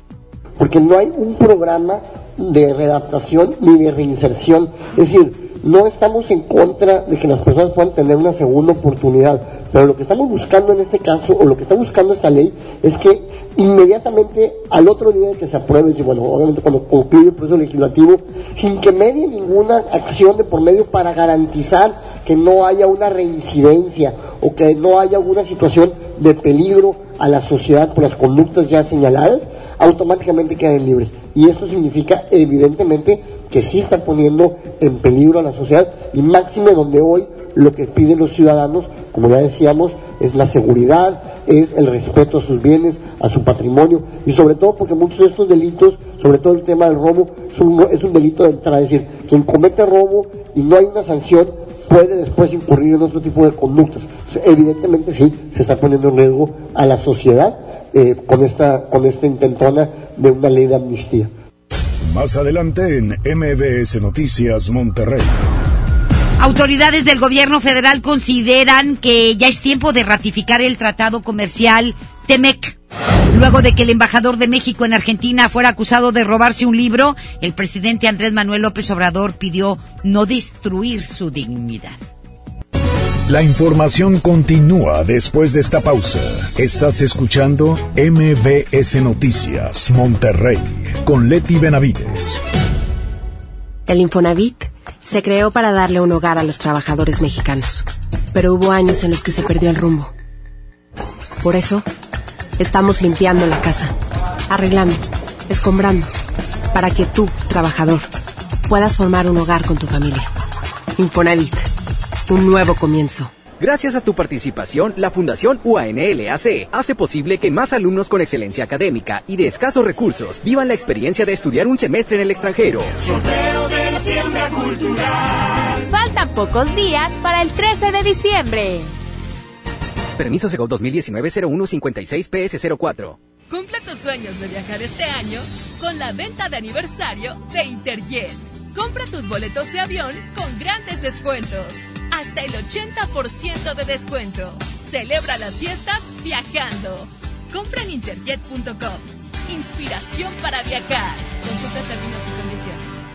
Porque no hay un programa de redactación ni de reinserción. Es decir, no estamos en contra de que las personas puedan tener una segunda oportunidad, pero lo que estamos buscando en este caso, o lo que está buscando esta ley, es que inmediatamente al otro día que se apruebe, y bueno, obviamente cuando concluye el proceso legislativo, sin que medie ninguna acción de por medio para garantizar que no haya una reincidencia o que no haya alguna situación de peligro a la sociedad por las conductas ya señaladas, automáticamente queden libres. Y esto significa, evidentemente, que sí están poniendo en peligro a la sociedad y máxime donde hoy lo que piden los ciudadanos, como ya decíamos, es la seguridad, es el respeto a sus bienes, a su patrimonio y sobre todo porque muchos de estos delitos, sobre todo el tema del robo, es un, es un delito de entrada, es decir, quien comete robo y no hay una sanción puede después incurrir en otro tipo de conductas. Evidentemente sí, se está poniendo en riesgo a la sociedad eh, con, esta, con esta intentona de una ley de amnistía. Más adelante en MBS Noticias Monterrey. Autoridades del gobierno federal consideran que ya es tiempo de ratificar el tratado comercial TEMEC. Luego de que el embajador de México en Argentina fuera acusado de robarse un libro, el presidente Andrés Manuel López Obrador pidió no destruir su dignidad. La información continúa después de esta pausa. Estás escuchando MBS Noticias Monterrey con Leti Benavides. El Infonavit se creó para darle un hogar a los trabajadores mexicanos, pero hubo años en los que se perdió el rumbo. Por eso, estamos limpiando la casa, arreglando, escombrando, para que tú, trabajador, puedas formar un hogar con tu familia. Infonavit, un nuevo comienzo. Gracias a tu participación, la Fundación UANLAC hace posible que más alumnos con excelencia académica y de escasos recursos vivan la experiencia de estudiar un semestre en el extranjero. Sorteo de la siembra cultural. Faltan pocos días para el 13 de diciembre. Permiso Segov 2019-0156-PS04. Cumple tus sueños de viajar este año con la venta de aniversario de Interjet. Compra tus boletos de avión con grandes descuentos. Hasta el 80% de descuento. Celebra las fiestas viajando. Compra en interjet.com. Inspiración para viajar. Consulta términos y condiciones.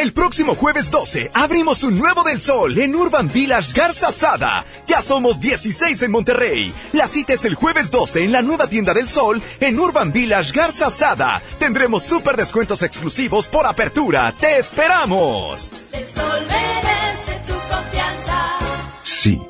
El próximo jueves 12 abrimos un nuevo del sol en Urban Village Garza Sada. Ya somos 16 en Monterrey. La cita es el jueves 12 en la nueva tienda del sol en Urban Village Garza Sada. Tendremos super descuentos exclusivos por apertura. ¡Te esperamos! El sol merece tu confianza. Sí.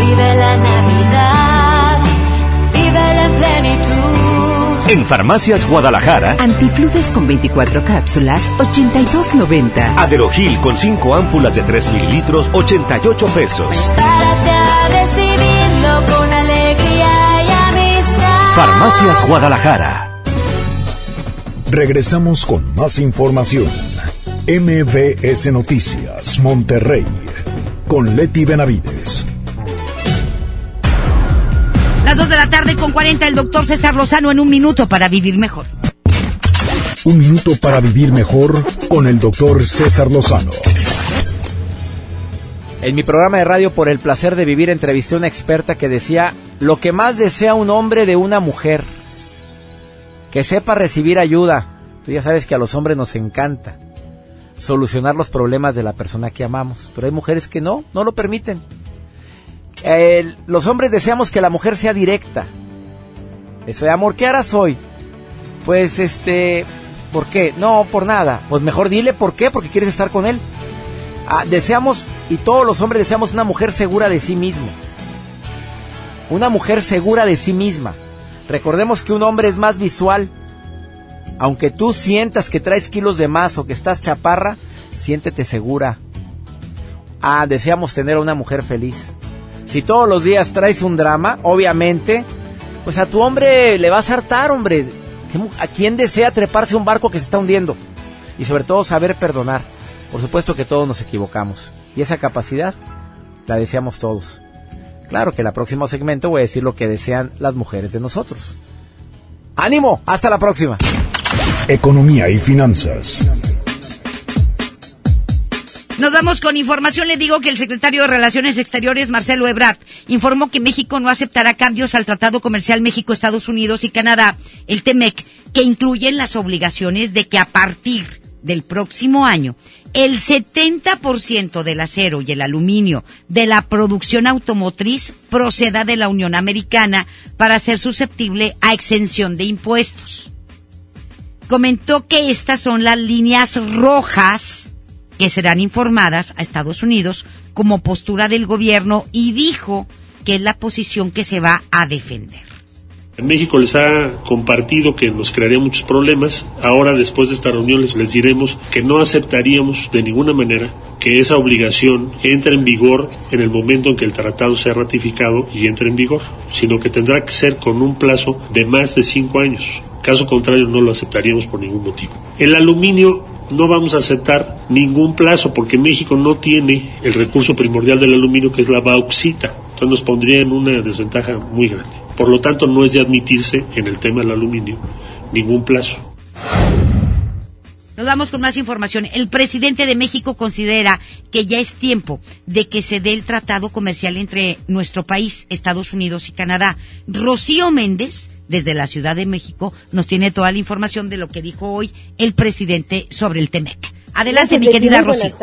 Vive la Navidad, vive la plenitud. En Farmacias Guadalajara, Antifludes con 24 cápsulas, 82.90. Aderogil con 5 ámpulas de 3 mililitros, 88 pesos. Prepárate a recibirlo con alegría y amistad. Farmacias Guadalajara. Regresamos con más información. MBS Noticias, Monterrey, con Leti Benavides. Las 2 de la tarde con 40, el doctor César Lozano en un minuto para vivir mejor. Un minuto para vivir mejor con el doctor César Lozano. En mi programa de radio Por el placer de vivir entrevisté a una experta que decía lo que más desea un hombre de una mujer, que sepa recibir ayuda. Tú ya sabes que a los hombres nos encanta solucionar los problemas de la persona que amamos, pero hay mujeres que no, no lo permiten. Los hombres deseamos que la mujer sea directa. Eso de amor, ¿qué harás hoy? Pues este, ¿por qué? No, por nada. Pues mejor dile por qué, porque quieres estar con él. Ah, deseamos, y todos los hombres deseamos una mujer segura de sí mismo. Una mujer segura de sí misma. Recordemos que un hombre es más visual. Aunque tú sientas que traes kilos de más o que estás chaparra, siéntete segura. Ah, deseamos tener a una mujer feliz. Si todos los días traes un drama, obviamente, pues a tu hombre le vas a hartar, hombre. ¿A quién desea treparse un barco que se está hundiendo? Y sobre todo saber perdonar. Por supuesto que todos nos equivocamos. Y esa capacidad la deseamos todos. Claro que en el próximo segmento voy a decir lo que desean las mujeres de nosotros. ¡Ánimo! ¡Hasta la próxima! Economía y finanzas. Nos vamos con información. Le digo que el secretario de Relaciones Exteriores, Marcelo Ebrard, informó que México no aceptará cambios al Tratado Comercial México-Estados Unidos y Canadá, el TEMEC, que incluyen las obligaciones de que a partir del próximo año, el 70% del acero y el aluminio de la producción automotriz proceda de la Unión Americana para ser susceptible a exención de impuestos. Comentó que estas son las líneas rojas que serán informadas a Estados Unidos como postura del gobierno y dijo que es la posición que se va a defender. México les ha compartido que nos crearía muchos problemas. Ahora, después de esta reunión, les, diremos que no aceptaríamos de ninguna manera que esa obligación entre en vigor en el momento en que el tratado sea ratificado y entre en vigor, sino que tendrá que ser con un plazo de más de cinco años. Caso contrario, no lo aceptaríamos por ningún motivo. El aluminio no vamos a aceptar ningún plazo porque México no tiene el recurso primordial del aluminio que es la bauxita. Entonces nos pondría en una desventaja muy grande. Por lo tanto, no es de admitirse en el tema del aluminio ningún plazo. Nos vamos con más información. El presidente de México considera que ya es tiempo de que se dé el tratado comercial entre nuestro país, Estados Unidos y Canadá. Rocío Méndez, desde la Ciudad de México, nos tiene toda la información de lo que dijo hoy el presidente sobre el TEMEC. Adelante, Gracias, mi querida Rocío.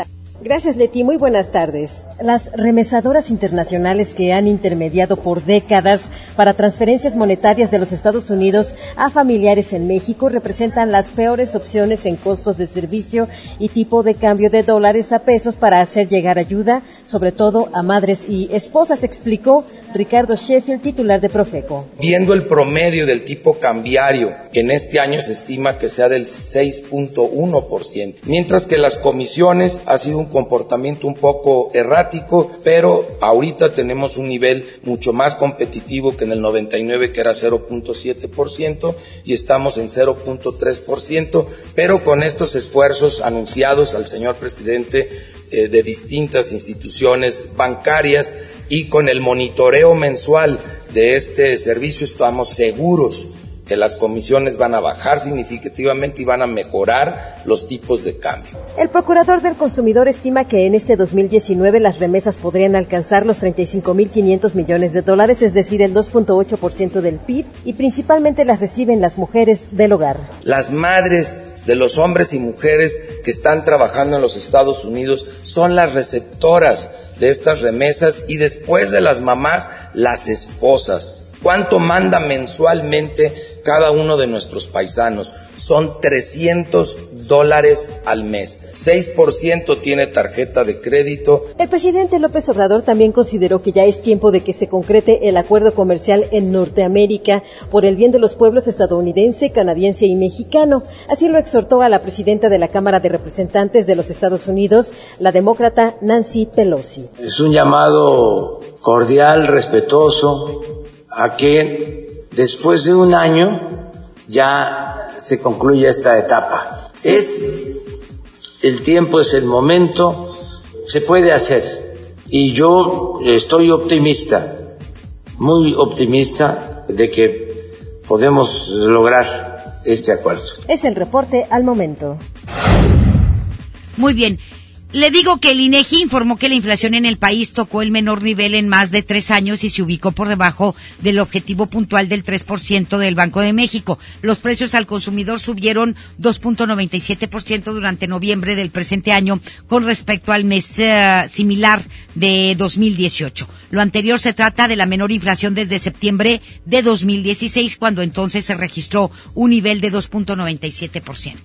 Gracias, Leti. Muy buenas tardes. Las remesadoras internacionales que han intermediado por décadas para transferencias monetarias de los Estados Unidos a familiares en México representan las peores opciones en costos de servicio y tipo de cambio de dólares a pesos para hacer llegar ayuda, sobre todo a madres y esposas, explicó Ricardo Sheffield, titular de Profeco. Viendo el promedio del tipo cambiario, en este año se estima que sea del 6.1%, mientras que las comisiones ha sido un comportamiento un poco errático, pero ahorita tenemos un nivel mucho más competitivo que en el 99 que era 0.7% y estamos en 0.3%, pero con estos esfuerzos anunciados al señor presidente eh, de distintas instituciones bancarias y con el monitoreo mensual de este servicio estamos seguros que las comisiones van a bajar significativamente y van a mejorar los tipos de cambio. El procurador del consumidor estima que en este 2019 las remesas podrían alcanzar los 35.500 millones de dólares, es decir, el 2.8% del PIB, y principalmente las reciben las mujeres del hogar. Las madres de los hombres y mujeres que están trabajando en los Estados Unidos son las receptoras de estas remesas y después de las mamás, las esposas. ¿Cuánto manda mensualmente cada uno de nuestros paisanos? Son 300 dólares al mes. 6% tiene tarjeta de crédito. El presidente López Obrador también consideró que ya es tiempo de que se concrete el acuerdo comercial en Norteamérica por el bien de los pueblos estadounidense, canadiense y mexicano. Así lo exhortó a la presidenta de la Cámara de Representantes de los Estados Unidos, la demócrata Nancy Pelosi. Es un llamado cordial, respetuoso, a que después de un año ya se concluya esta etapa. Es el tiempo, es el momento, se puede hacer. Y yo estoy optimista, muy optimista de que podemos lograr este acuerdo. Es el reporte al momento. Muy bien. Le digo que el INEGI informó que la inflación en el país tocó el menor nivel en más de tres años y se ubicó por debajo del objetivo puntual del 3% del Banco de México. Los precios al consumidor subieron 2.97% durante noviembre del presente año con respecto al mes uh, similar de 2018. Lo anterior se trata de la menor inflación desde septiembre de 2016, cuando entonces se registró un nivel de 2.97%.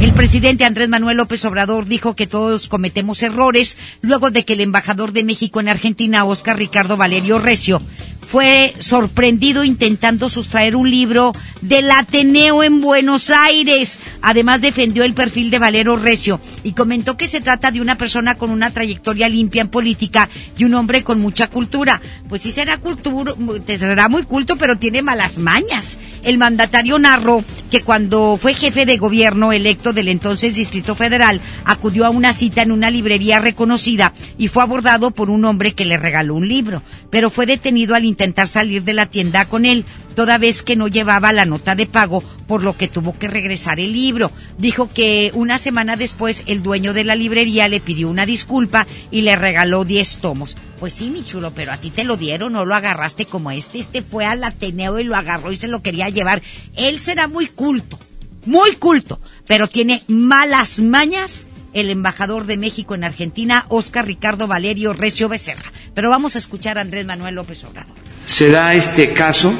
El presidente Andrés Manuel López Obrador dijo que todos cometemos errores luego de que el embajador de México en Argentina, Oscar Ricardo Valerio Recio, fue sorprendido intentando sustraer un libro del Ateneo en Buenos Aires. Además defendió el perfil de Valero Recio y comentó que se trata de una persona con una trayectoria limpia en política y un hombre con mucha cultura. Pues sí será cultura, será muy culto, pero tiene malas mañas. El mandatario narró que cuando fue jefe de gobierno electo del entonces Distrito Federal, acudió a una cita en una librería reconocida y fue abordado por un hombre que le regaló un libro, pero fue detenido al intentar salir de la tienda con él, toda vez que no llevaba la nota de pago, por lo que tuvo que regresar el libro. Dijo que una semana después el dueño de la librería le pidió una disculpa y le regaló 10 tomos. Pues sí, mi chulo, pero a ti te lo dieron, no lo agarraste como este. Este fue al Ateneo y lo agarró y se lo quería llevar. Él será muy culto, muy culto, pero tiene malas mañas el embajador de México en Argentina, Oscar Ricardo Valerio Recio Becerra. Pero vamos a escuchar a Andrés Manuel López Obrador. Se da este caso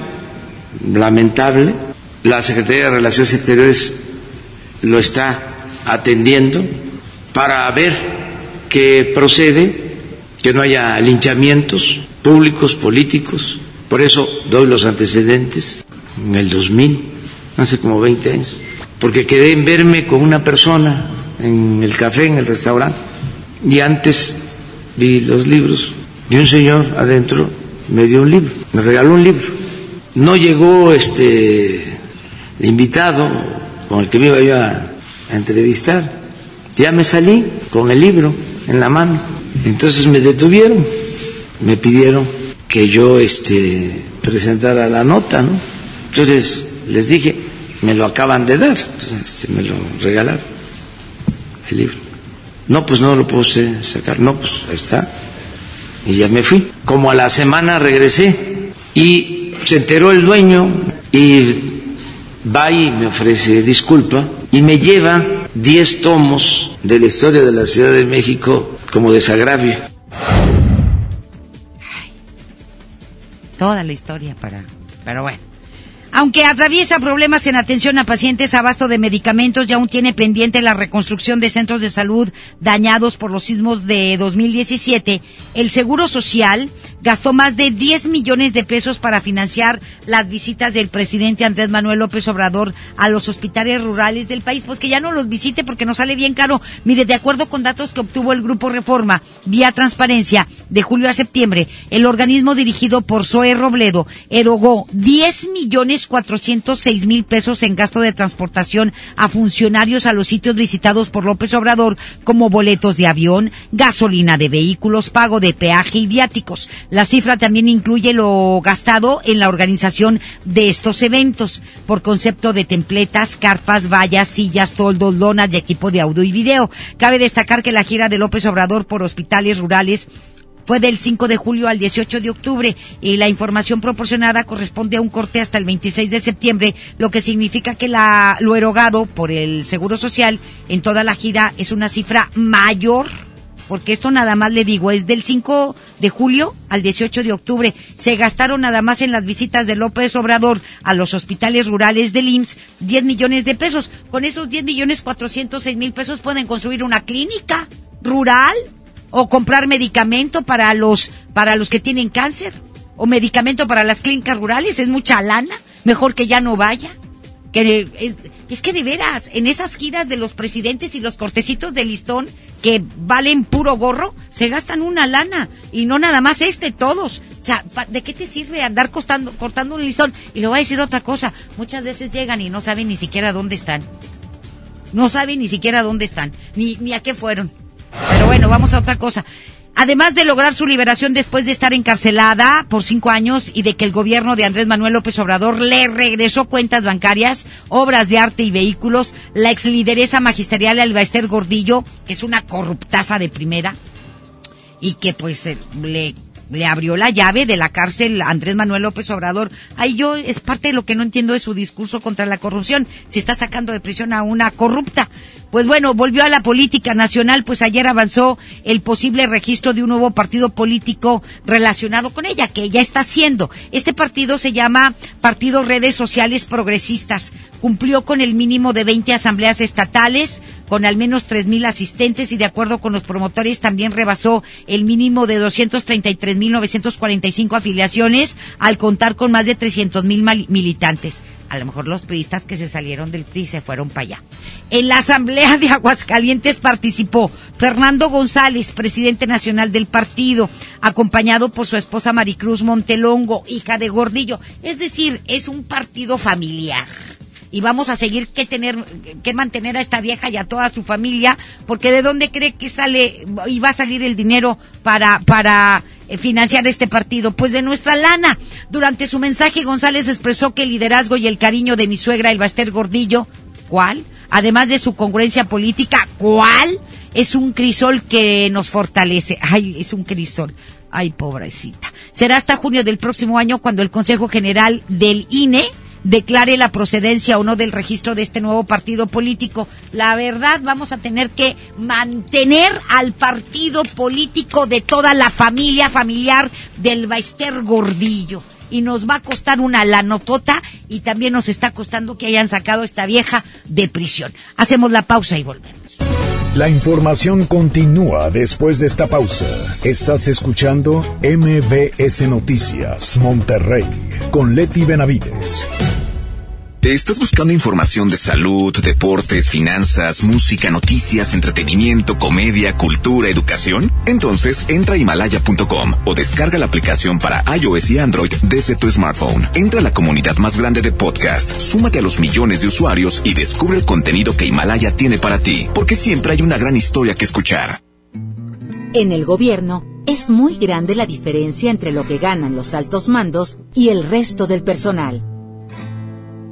lamentable, la Secretaría de Relaciones Exteriores lo está atendiendo para ver que procede, que no haya linchamientos públicos, políticos. Por eso doy los antecedentes. En el 2000, hace como 20 años, porque quedé en verme con una persona en el café, en el restaurante, y antes vi los libros y un señor adentro me dio un libro, me regaló un libro. No llegó este el invitado con el que me iba yo a, a entrevistar. Ya me salí con el libro en la mano. Entonces me detuvieron, me pidieron que yo este presentara la nota, ¿no? Entonces les dije, me lo acaban de dar, Entonces, este, me lo regalaron el libro. No, pues no lo puedo sacar. No, pues ahí está. Y ya me fui. Como a la semana regresé y se enteró el dueño y va y me ofrece disculpa y me lleva 10 tomos de la historia de la Ciudad de México como desagravio. Toda la historia para... Pero bueno. Aunque atraviesa problemas en atención a pacientes, abasto de medicamentos y aún tiene pendiente la reconstrucción de centros de salud dañados por los sismos de 2017, el Seguro Social gastó más de 10 millones de pesos para financiar las visitas del presidente Andrés Manuel López Obrador a los hospitales rurales del país. Pues que ya no los visite porque nos sale bien caro. Mire, de acuerdo con datos que obtuvo el Grupo Reforma vía transparencia de julio a septiembre, el organismo dirigido por Zoe Robledo erogó 10 millones 406 mil pesos en gasto de transportación a funcionarios a los sitios visitados por López Obrador como boletos de avión, gasolina de vehículos, pago de peaje y viáticos. La cifra también incluye lo gastado en la organización de estos eventos por concepto de templetas, carpas, vallas, sillas, toldos, lonas y equipo de audio y video. Cabe destacar que la gira de López Obrador por hospitales rurales fue del 5 de julio al 18 de octubre y la información proporcionada corresponde a un corte hasta el 26 de septiembre, lo que significa que la, lo erogado por el Seguro Social en toda la gira es una cifra mayor porque esto nada más le digo, es del 5 de julio al 18 de octubre. Se gastaron nada más en las visitas de López Obrador a los hospitales rurales del IMSS 10 millones de pesos. Con esos 10 millones 406 mil pesos pueden construir una clínica rural o comprar medicamento para los para los que tienen cáncer o medicamento para las clínicas rurales es mucha lana mejor que ya no vaya que es, es que de veras en esas giras de los presidentes y los cortecitos de listón que valen puro gorro se gastan una lana y no nada más este todos o sea de qué te sirve andar costando, cortando un listón y le voy a decir otra cosa muchas veces llegan y no saben ni siquiera dónde están no saben ni siquiera dónde están, ni, ni a qué fueron. Pero bueno, vamos a otra cosa. Además de lograr su liberación después de estar encarcelada por cinco años y de que el gobierno de Andrés Manuel López Obrador le regresó cuentas bancarias, obras de arte y vehículos, la ex lideresa magisterial Alba Esther Gordillo, que es una corruptaza de primera, y que pues eh, le, le abrió la llave de la cárcel a Andrés Manuel López Obrador. Ahí yo es parte de lo que no entiendo de su discurso contra la corrupción. Se está sacando de prisión a una corrupta. Pues bueno, volvió a la política nacional, pues ayer avanzó el posible registro de un nuevo partido político relacionado con ella, que ya está haciendo. Este partido se llama Partido Redes Sociales Progresistas. Cumplió con el mínimo de 20 asambleas estatales, con al menos 3.000 asistentes y de acuerdo con los promotores también rebasó el mínimo de 233.945 afiliaciones al contar con más de 300.000 militantes. A lo mejor los priistas que se salieron del PRI se fueron para allá. En la asamblea de Aguascalientes participó Fernando González, presidente nacional del partido, acompañado por su esposa Maricruz Montelongo, hija de Gordillo. Es decir, es un partido familiar y vamos a seguir que tener que mantener a esta vieja y a toda su familia porque de dónde cree que sale y va a salir el dinero para para eh, financiar este partido pues de nuestra lana durante su mensaje González expresó que el liderazgo y el cariño de mi suegra el Baster Gordillo ¿cuál? Además de su congruencia política ¿cuál? es un crisol que nos fortalece ay es un crisol ay pobrecita será hasta junio del próximo año cuando el Consejo General del INE declare la procedencia o no del registro de este nuevo partido político. La verdad, vamos a tener que mantener al partido político de toda la familia familiar del Baester Gordillo. Y nos va a costar una lanotota y también nos está costando que hayan sacado a esta vieja de prisión. Hacemos la pausa y volvemos. La información continúa después de esta pausa. Estás escuchando MBS Noticias Monterrey con Leti Benavides. ¿Estás buscando información de salud, deportes, finanzas, música, noticias, entretenimiento, comedia, cultura, educación? Entonces entra a himalaya.com o descarga la aplicación para iOS y Android desde tu smartphone. Entra a la comunidad más grande de podcast, súmate a los millones de usuarios y descubre el contenido que Himalaya tiene para ti, porque siempre hay una gran historia que escuchar. En el gobierno es muy grande la diferencia entre lo que ganan los altos mandos y el resto del personal.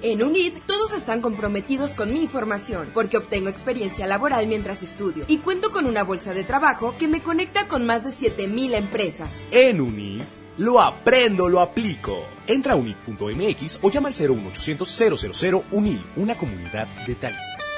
En UNID, todos están comprometidos con mi formación, porque obtengo experiencia laboral mientras estudio y cuento con una bolsa de trabajo que me conecta con más de 7000 empresas. En UNID, lo aprendo, lo aplico. Entra a unid.mx o llama al 01800 000 UNID, una comunidad de talentos.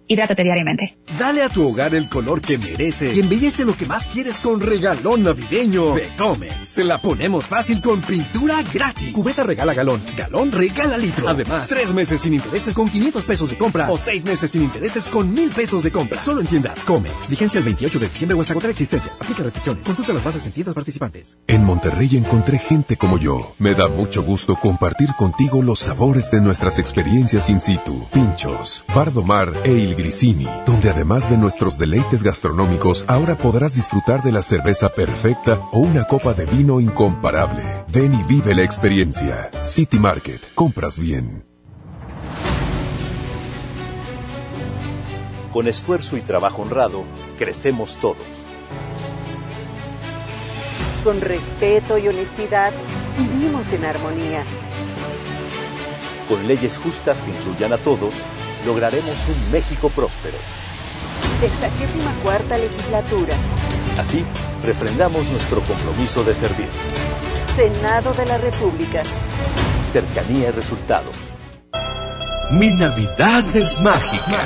Hidrátate diariamente. Dale a tu hogar el color que merece y embellece lo que más quieres con regalón navideño de Comex. Se la ponemos fácil con pintura gratis. Cubeta regala galón, galón regala litro. Además, tres meses sin intereses con 500 pesos de compra o seis meses sin intereses con 1000 pesos de compra. Solo en tiendas Comex. Vigencia el 28 de diciembre o hasta agotar existencias. Aplica restricciones. Consulta las bases en tiendas participantes. En Monterrey encontré gente como yo. Me da mucho gusto compartir contigo los sabores de nuestras experiencias in situ. Pinchos, Bardomar e Il Donde además de nuestros deleites gastronómicos, ahora podrás disfrutar de la cerveza perfecta o una copa de vino incomparable. Ven y vive la experiencia. City Market. Compras bien. Con esfuerzo y trabajo honrado, crecemos todos. Con respeto y honestidad, vivimos en armonía. Con leyes justas que incluyan a todos, lograremos un México próspero. Sexagésima cuarta legislatura. Así, refrendamos nuestro compromiso de servir. Senado de la República. Cercanía y resultados. Mi Navidad es mágica.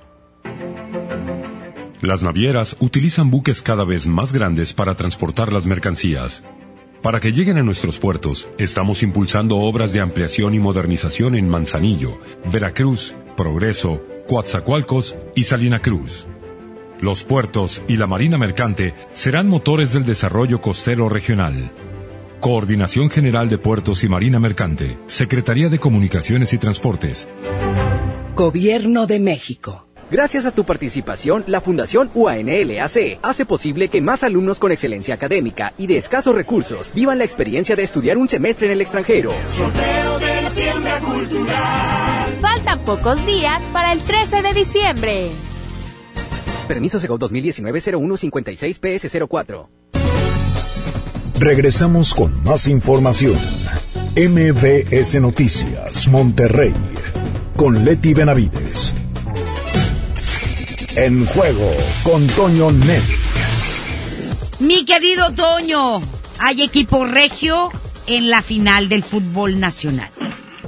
Las navieras utilizan buques cada vez más grandes para transportar las mercancías. Para que lleguen a nuestros puertos, estamos impulsando obras de ampliación y modernización en Manzanillo, Veracruz, Progreso, Coatzacoalcos y Salina Cruz. Los puertos y la marina mercante serán motores del desarrollo costero regional. Coordinación General de Puertos y Marina Mercante, Secretaría de Comunicaciones y Transportes. Gobierno de México. Gracias a tu participación, la Fundación UANLAC hace posible que más alumnos con excelencia académica y de escasos recursos vivan la experiencia de estudiar un semestre en el extranjero. Sorteo de la siembra cultural. Faltan pocos días para el 13 de diciembre. Permiso Segov 2019-0156-PS04. Regresamos con más información. MBS Noticias, Monterrey, con Leti Benavides. En juego con Toño Net. Mi querido Toño, hay equipo regio en la final del fútbol nacional.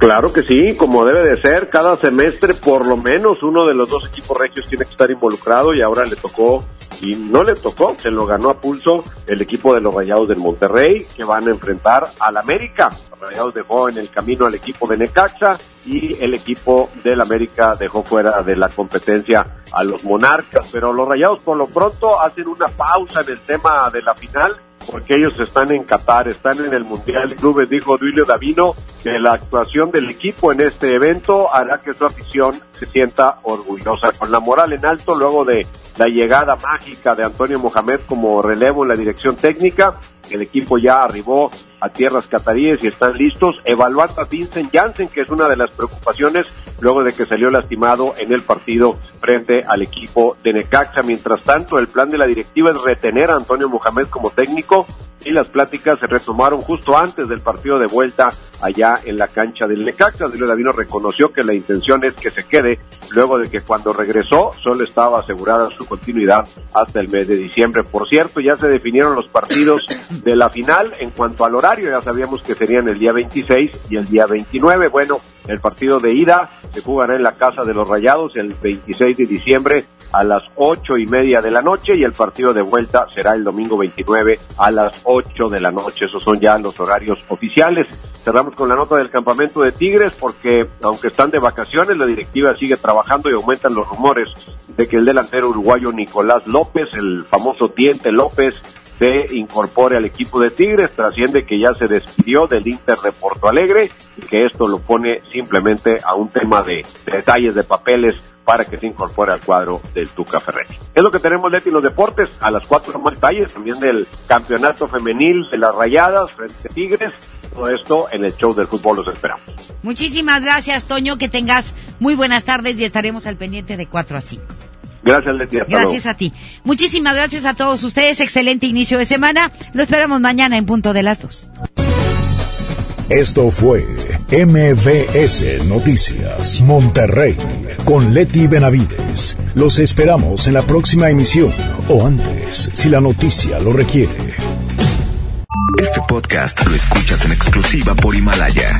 Claro que sí, como debe de ser, cada semestre por lo menos uno de los dos equipos regios tiene que estar involucrado y ahora le tocó, y no le tocó, se lo ganó a pulso el equipo de los Rayados del Monterrey que van a enfrentar al América. Rayados dejó en el camino al equipo de Necaxa y el equipo del América dejó fuera de la competencia a los Monarcas, pero los Rayados por lo pronto hacen una pausa en el tema de la final porque ellos están en Qatar, están en el Mundial de Clubes, dijo Duilio Davino, que la actuación del equipo en este evento hará que su afición se sienta orgullosa. Con la moral en alto, luego de la llegada mágica de Antonio Mohamed como relevo en la dirección técnica, el equipo ya arribó a tierras cataríes y están listos, evaluando a Vincent Janssen, que es una de las preocupaciones luego de que salió lastimado en el partido frente al equipo de Necaxa. Mientras tanto, el plan de la directiva es retener a Antonio Mohamed como técnico y las pláticas se retomaron justo antes del partido de vuelta allá en la cancha del Necaxa. Dilio Davino reconoció que la intención es que se quede luego de que cuando regresó solo estaba asegurada su continuidad hasta el mes de diciembre. Por cierto, ya se definieron los partidos de la final en cuanto al horario, ya sabíamos que serían el día 26 y el día 29. Bueno, el partido de ida se jugará en la Casa de los Rayados el 26 de diciembre a las ocho y media de la noche y el partido de vuelta será el domingo 29 a las 8 de la noche. Esos son ya los horarios oficiales. Cerramos con la nota del campamento de Tigres porque aunque están de vacaciones, la directiva sigue trabajando y aumentan los rumores de que el delantero uruguayo Nicolás López, el famoso Diente López, se incorpore al equipo de Tigres. Trasciende que ya se despidió del Inter de Porto Alegre y que esto lo pone simplemente a un tema de, detalles de papeles para que se incorpore al cuadro del Tuca Ferretti. Es lo que tenemos, Leti, los deportes. A las cuatro más detalles también del campeonato femenil de las rayadas frente a Tigres. Todo esto en el show del fútbol los esperamos. Muchísimas gracias, Toño. Que tengas muy buenas tardes y estaremos al pendiente de 4 a 5. Gracias, Leti. Hasta gracias a ti. Muchísimas gracias a todos ustedes. Excelente inicio de semana. Lo esperamos mañana en punto de las dos. Esto fue MVS Noticias Monterrey con Leti Benavides. Los esperamos en la próxima emisión o antes, si la noticia lo requiere. Este podcast lo escuchas en exclusiva por Himalaya.